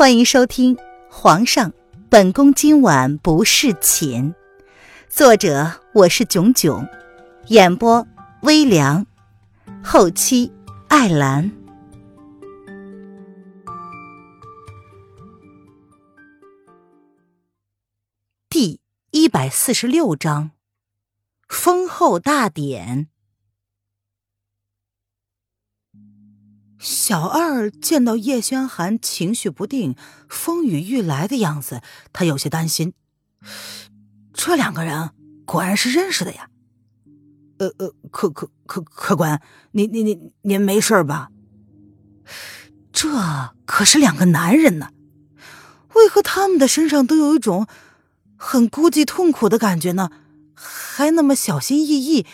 欢迎收听《皇上，本宫今晚不侍寝》，作者我是囧囧，演播微凉，后期艾兰。第一百四十六章，封后大典。小二见到叶轩寒情绪不定、风雨欲来的样子，他有些担心。这两个人果然是认识的呀。呃呃，客客客客官，您您您您没事吧？这可是两个男人呢，为何他们的身上都有一种很孤寂痛苦的感觉呢？还那么小心翼翼，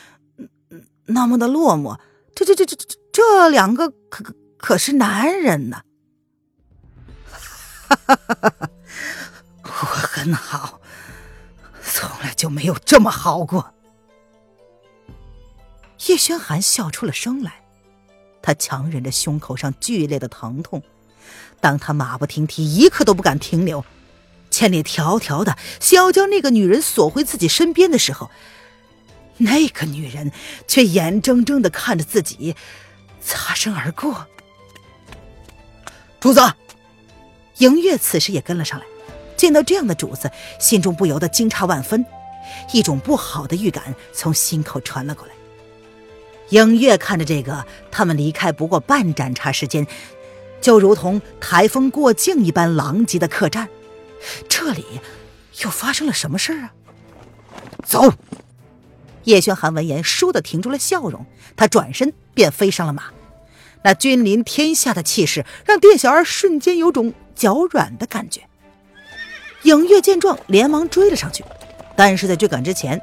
那么的落寞。这这这这这这两个可可是男人呢！我很好，从来就没有这么好过。叶轩寒笑出了声来，他强忍着胸口上剧烈的疼痛，当他马不停蹄，一刻都不敢停留，千里迢迢的想要将那个女人锁回自己身边的时候。那个女人却眼睁睁的看着自己擦身而过。主子，迎月此时也跟了上来，见到这样的主子，心中不由得惊诧万分，一种不好的预感从心口传了过来。迎月看着这个他们离开不过半盏茶时间，就如同台风过境一般狼藉的客栈，这里又发生了什么事啊？走。叶轩寒闻言，倏地停住了笑容。他转身便飞上了马，那君临天下的气势让店小二瞬间有种脚软的感觉。影月见状，连忙追了上去。但是在追赶之前，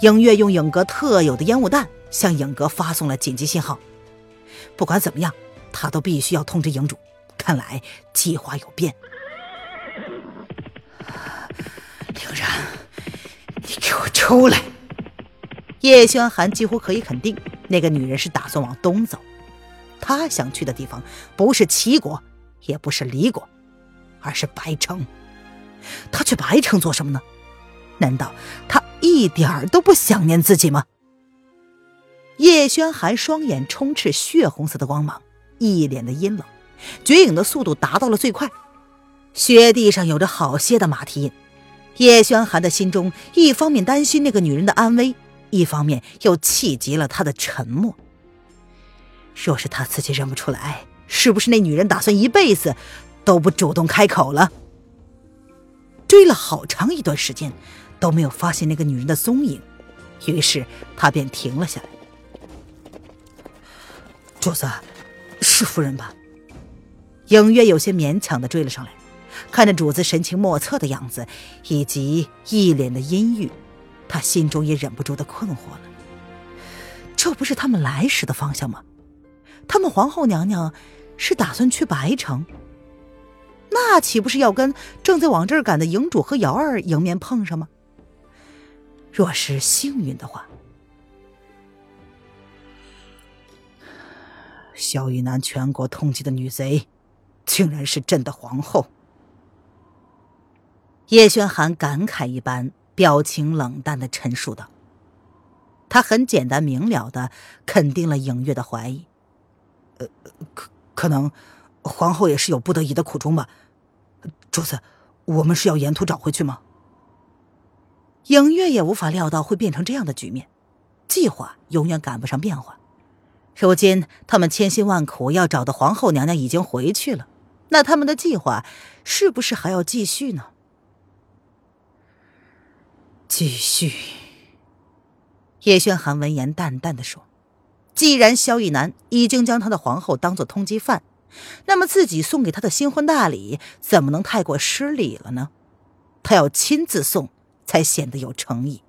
影月用影阁特有的烟雾弹向影阁发送了紧急信号。不管怎么样，他都必须要通知影主。看来计划有变。凌然，你给我出来！叶轩寒几乎可以肯定，那个女人是打算往东走。他想去的地方不是齐国，也不是离国，而是白城。他去白城做什么呢？难道他一点儿都不想念自己吗？叶轩寒双眼充斥血红色的光芒，一脸的阴冷。绝影的速度达到了最快，雪地上有着好些的马蹄印。叶轩寒的心中一方面担心那个女人的安危。一方面又气急了他的沉默。若是他自己认不出来，是不是那女人打算一辈子都不主动开口了？追了好长一段时间，都没有发现那个女人的踪影，于是他便停了下来。主子，是夫人吧？影月有些勉强的追了上来，看着主子神情莫测的样子，以及一脸的阴郁。他心中也忍不住的困惑了，这不是他们来时的方向吗？他们皇后娘娘是打算去白城，那岂不是要跟正在往这儿赶的营主和瑶儿迎面碰上吗？若是幸运的话，萧玉南全国通缉的女贼，竟然是朕的皇后。叶轩寒感慨一般。表情冷淡的陈述道：“他很简单明了的肯定了影月的怀疑。呃，可可能皇后也是有不得已的苦衷吧。主子，我们是要沿途找回去吗？”影月也无法料到会变成这样的局面，计划永远赶不上变化。如今他们千辛万苦要找的皇后娘娘已经回去了，那他们的计划是不是还要继续呢？继续。叶轩寒闻言淡淡的说：“既然萧逸南已经将他的皇后当做通缉犯，那么自己送给他的新婚大礼怎么能太过失礼了呢？他要亲自送，才显得有诚意。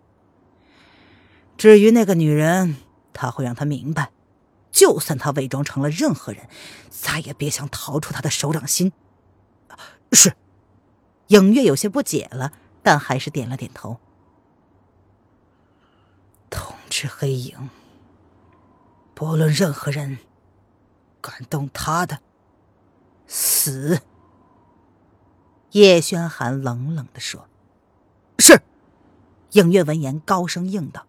至于那个女人，他会让她明白，就算他伪装成了任何人，再也别想逃出他的手掌心。”是。影月有些不解了，但还是点了点头。通知黑影，不论任何人敢动他的，死。叶轩寒冷冷的说：“是。”影月闻言高声应道。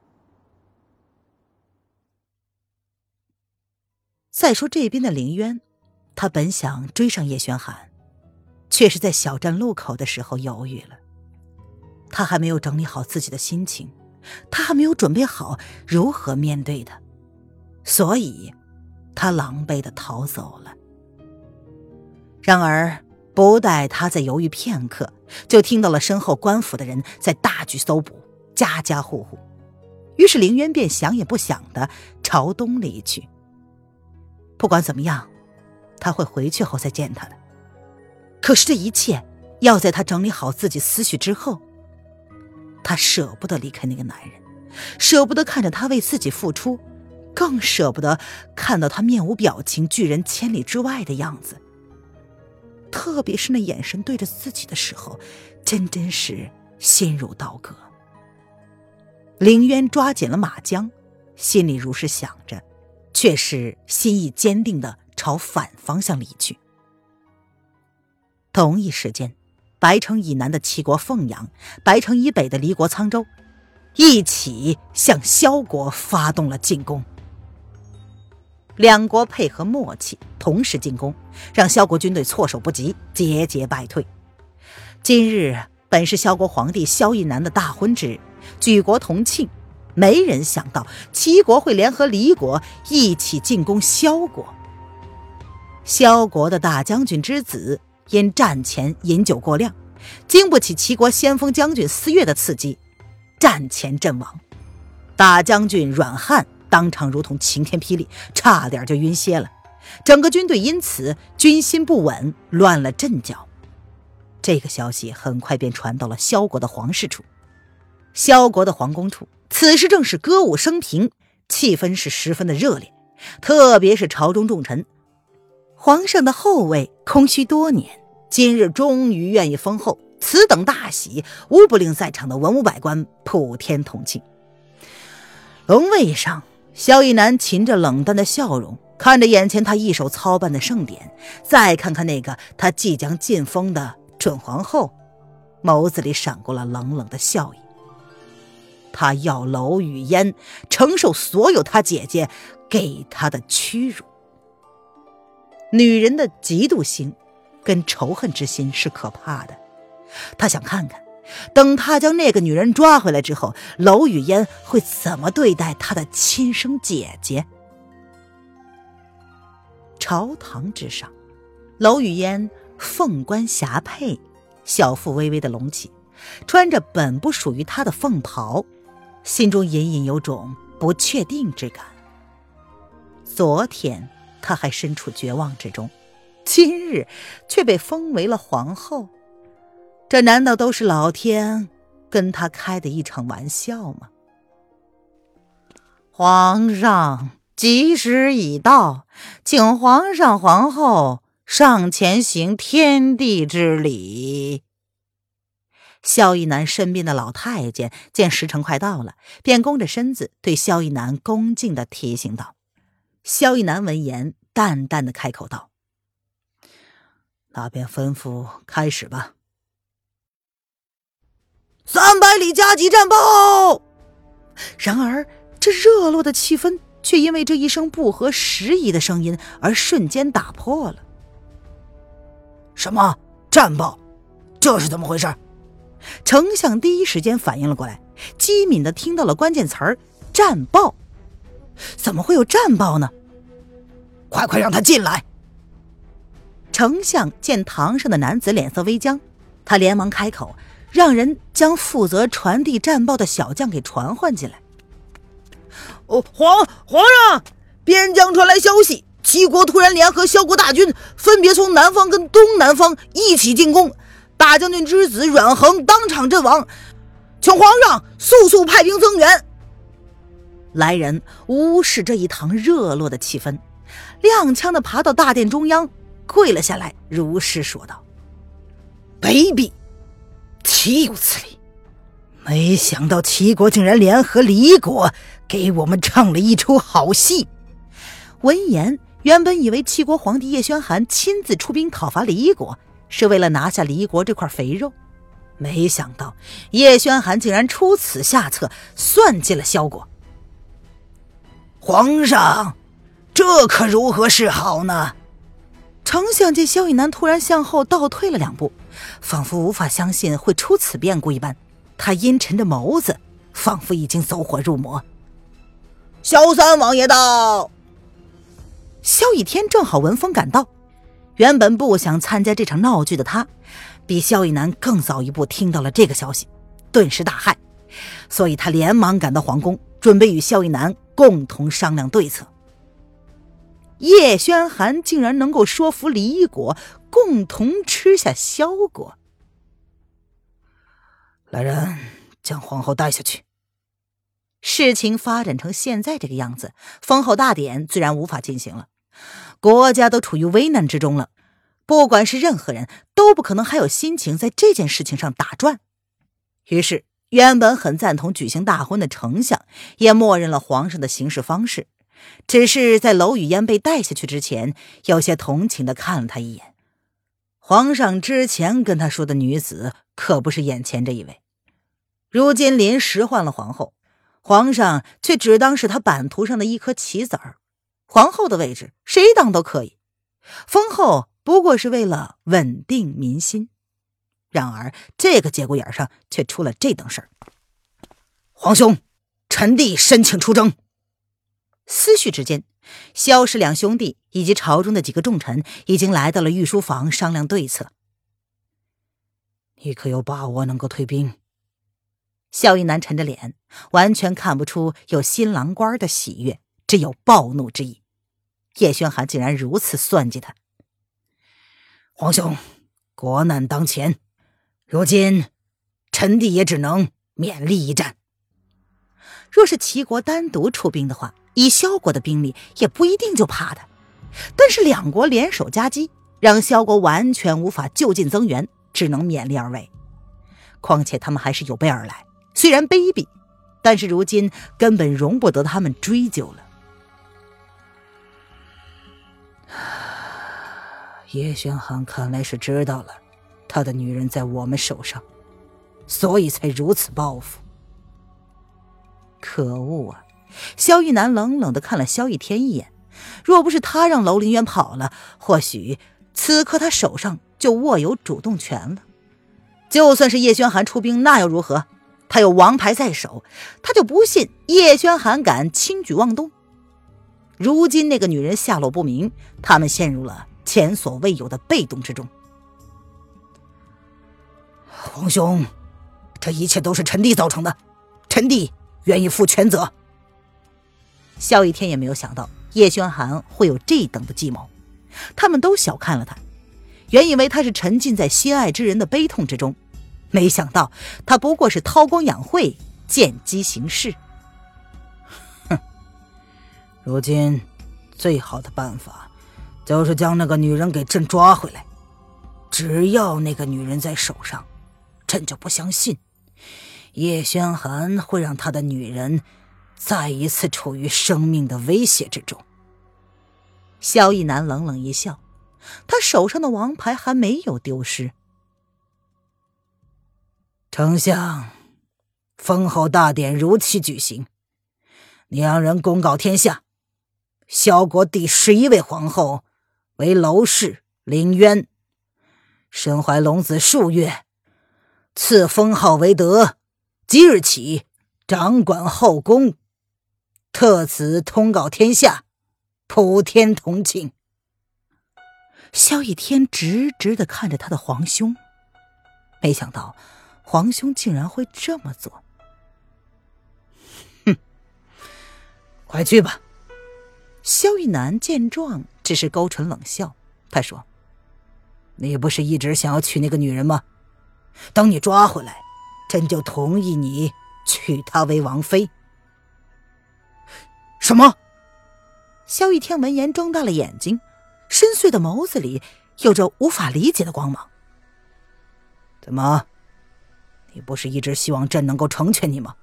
再说这边的林渊，他本想追上叶轩寒，却是在小站路口的时候犹豫了。他还没有整理好自己的心情，他还没有准备好如何面对他，所以，他狼狈的逃走了。然而，不待他再犹豫片刻，就听到了身后官府的人在大举搜捕，家家户户。于是，凌渊便想也不想的朝东离去。不管怎么样，他会回去后再见他的。可是这一切要在他整理好自己思绪之后。他舍不得离开那个男人，舍不得看着他为自己付出，更舍不得看到他面无表情、拒人千里之外的样子。特别是那眼神对着自己的时候，真真是心如刀割。凌渊抓紧了马缰，心里如是想着。却是心意坚定的朝反方向离去。同一时间，白城以南的齐国凤阳，白城以北的离国沧州，一起向萧国发动了进攻。两国配合默契，同时进攻，让萧国军队措手不及，节节败退。今日本是萧国皇帝萧义南的大婚之日，举国同庆。没人想到齐国会联合黎国一起进攻萧国。萧国的大将军之子因战前饮酒过量，经不起齐国先锋将军司月的刺激，战前阵亡。大将军阮汉当场如同晴天霹雳，差点就晕歇了。整个军队因此军心不稳，乱了阵脚。这个消息很快便传到了萧国的皇室处。萧国的皇宫处，此时正是歌舞升平，气氛是十分的热烈。特别是朝中重臣，皇上的后位空虚多年，今日终于愿意封后，此等大喜，无不令在场的文武百官普天同庆。龙位上，萧逸南噙着冷淡的笑容，看着眼前他一手操办的盛典，再看看那个他即将进封的准皇后，眸子里闪过了冷冷的笑意。他要楼雨烟承受所有他姐姐给他的屈辱。女人的嫉妒心跟仇恨之心是可怕的。他想看看，等他将那个女人抓回来之后，楼雨烟会怎么对待他的亲生姐姐。朝堂之上，楼雨烟凤冠霞帔，小腹微微的隆起，穿着本不属于她的凤袍。心中隐隐有种不确定之感。昨天她还身处绝望之中，今日却被封为了皇后，这难道都是老天跟他开的一场玩笑吗？皇上，吉时已到，请皇上、皇后上前行天地之礼。萧逸南身边的老太监见时辰快到了，便弓着身子对萧逸南恭敬的提醒道：“萧逸南闻言，淡淡的开口道：‘那便吩咐开始吧。’三百里加急战报。然而，这热络的气氛却因为这一声不合时宜的声音而瞬间打破了。什么战报？这是怎么回事？丞相第一时间反应了过来，机敏的听到了关键词儿“战报”。怎么会有战报呢？快快让他进来！丞相见堂上的男子脸色微僵，他连忙开口，让人将负责传递战报的小将给传唤进来。哦，皇皇上，边疆传来消息，齐国突然联合萧国大军，分别从南方跟东南方一起进攻。大将军之子阮恒当场阵亡，请皇上速速派兵增援。来人无视这一堂热络的气氛，踉跄的爬到大殿中央，跪了下来，如实说道：“卑鄙，岂有此理！没想到齐国竟然联合黎国，给我们唱了一出好戏。”闻言，原本以为齐国皇帝叶宣寒亲自出兵讨伐黎国。是为了拿下离国这块肥肉。没想到叶宣寒竟然出此下策，算计了萧国。皇上，这可如何是好呢？丞相见萧以南突然向后倒退了两步，仿佛无法相信会出此变故一般，他阴沉着眸子，仿佛已经走火入魔。萧三王爷到。萧逸天正好闻风赶到，原本不想参加这场闹剧的他，比萧逸南更早一步听到了这个消息，顿时大骇，所以他连忙赶到皇宫，准备与萧逸南共同商量对策。叶宣寒竟然能够说服李果共同吃下萧果。来人，将皇后带下去。事情发展成现在这个样子，封后大典自然无法进行了。国家都处于危难之中了，不管是任何人都不可能还有心情在这件事情上打转。于是，原本很赞同举行大婚的丞相也默认了皇上的行事方式。只是在娄雨嫣被带下去之前，有些同情的看了他一眼。皇上之前跟他说的女子，可不是眼前这一位。如今临时换了皇后，皇上却只当是他版图上的一颗棋子儿。皇后的位置，谁当都可以。封后不过是为了稳定民心。然而这个节骨眼上，却出了这等事儿。皇兄，臣弟申请出征。思绪之间，萧氏两兄弟以及朝中的几个重臣已经来到了御书房商量对策。你可有把握能够退兵？萧逸南沉着脸，完全看不出有新郎官的喜悦，只有暴怒之意。叶轩寒竟然如此算计他。皇兄，国难当前，如今臣弟也只能勉力一战。若是齐国单独出兵的话，以萧国的兵力，也不一定就怕他。但是两国联手夹击，让萧国完全无法就近增援，只能勉力而为。况且他们还是有备而来，虽然卑鄙，但是如今根本容不得他们追究了。叶玄寒看来是知道了，他的女人在我们手上，所以才如此报复。可恶啊！萧逸南冷冷的看了萧逸天一眼，若不是他让楼林渊跑了，或许此刻他手上就握有主动权了。就算是叶轩寒出兵，那又如何？他有王牌在手，他就不信叶轩寒敢轻举妄动。如今那个女人下落不明，他们陷入了前所未有的被动之中。皇兄，这一切都是臣弟造成的，臣弟愿意负全责。萧逸天也没有想到叶轩寒会有这等的计谋，他们都小看了他，原以为他是沉浸在心爱之人的悲痛之中，没想到他不过是韬光养晦、见机行事。哼，如今最好的办法就是将那个女人给朕抓回来。只要那个女人在手上，朕就不相信叶轩寒会让他的女人。再一次处于生命的威胁之中。萧逸南冷冷一笑，他手上的王牌还没有丢失。丞相，封后大典如期举行，你让人公告天下：萧国第十一位皇后为娄氏凌渊，身怀龙子数月，赐封号为德，即日起掌管后宫。特此通告天下，普天同庆。萧逸天直直的看着他的皇兄，没想到皇兄竟然会这么做。哼，快去吧。萧逸南见状，只是勾唇冷笑。他说：“你不是一直想要娶那个女人吗？等你抓回来，朕就同意你娶她为王妃。”什么？萧逸天闻言睁大了眼睛，深邃的眸子里有着无法理解的光芒。怎么，你不是一直希望朕能够成全你吗？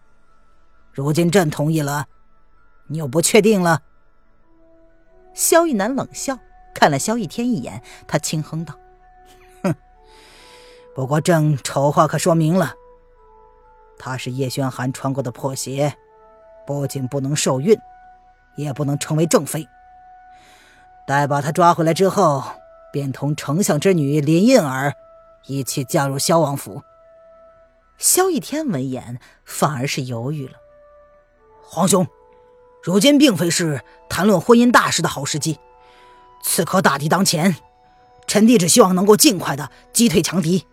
如今朕同意了，你又不确定了？萧逸南冷笑，看了萧逸天一眼，他轻哼道：“哼，不过朕丑话可说明了，他是叶轩寒穿过的破鞋，不仅不能受孕，也不能成为正妃。待把他抓回来之后，便同丞相之女林印儿一起嫁入萧王府。萧逸天闻言，反而是犹豫了。皇兄，如今并非是谈论婚姻大事的好时机。刺客大敌当前，臣弟只希望能够尽快的击退强敌。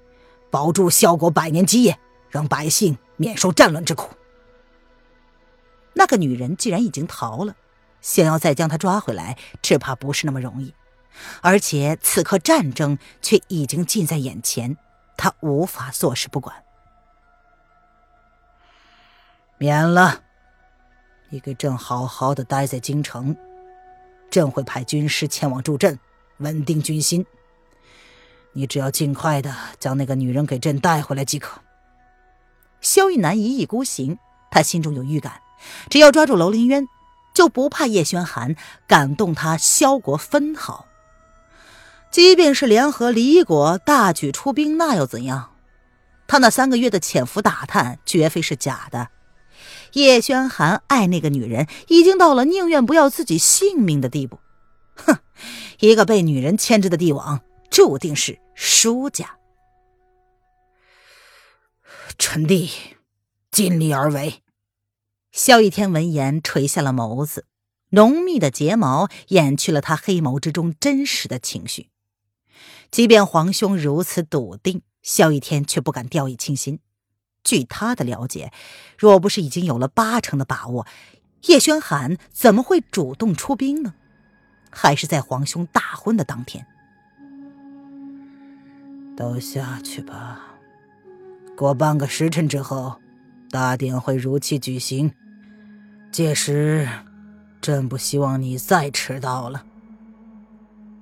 保住萧国百年基业，让百姓免受战乱之苦。那个女人既然已经逃了，想要再将她抓回来，只怕不是那么容易。而且此刻战争却已经近在眼前，他无法坐视不管。免了，你给朕好好的待在京城，朕会派军师前往助阵，稳定军心。你只要尽快的将那个女人给朕带回来即可。萧玉南一意孤行，他心中有预感，只要抓住楼凌渊，就不怕叶轩寒敢动他萧国分毫。即便是联合李国大举出兵，那又怎样？他那三个月的潜伏打探绝非是假的。叶轩寒爱那个女人，已经到了宁愿不要自己性命的地步。哼，一个被女人牵制的帝王。注定是输家。臣弟尽力而为。萧逸天闻言垂下了眸子，浓密的睫毛掩去了他黑眸之中真实的情绪。即便皇兄如此笃定，萧逸天却不敢掉以轻心。据他的了解，若不是已经有了八成的把握，叶轩寒怎么会主动出兵呢？还是在皇兄大婚的当天。都下去吧。过半个时辰之后，大典会如期举行。届时，朕不希望你再迟到了。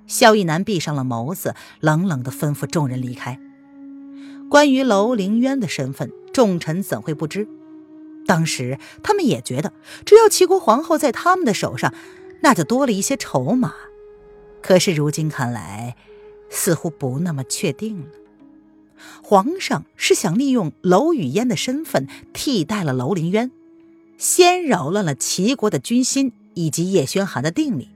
萧逸南闭上了眸子，冷冷的吩咐众人离开。关于楼凌渊的身份，众臣怎会不知？当时他们也觉得，只要齐国皇后在他们的手上，那就多了一些筹码。可是如今看来，似乎不那么确定了。皇上是想利用娄雨嫣的身份替代了娄林渊，先扰乱了齐国的军心以及叶宣寒的定力，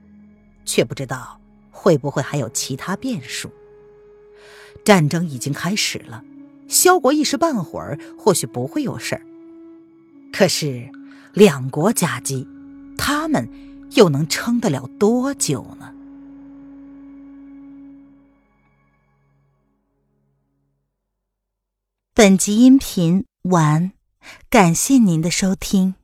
却不知道会不会还有其他变数。战争已经开始了，萧国一时半会儿或许不会有事儿，可是两国夹击，他们又能撑得了多久呢？本集音频完，感谢您的收听。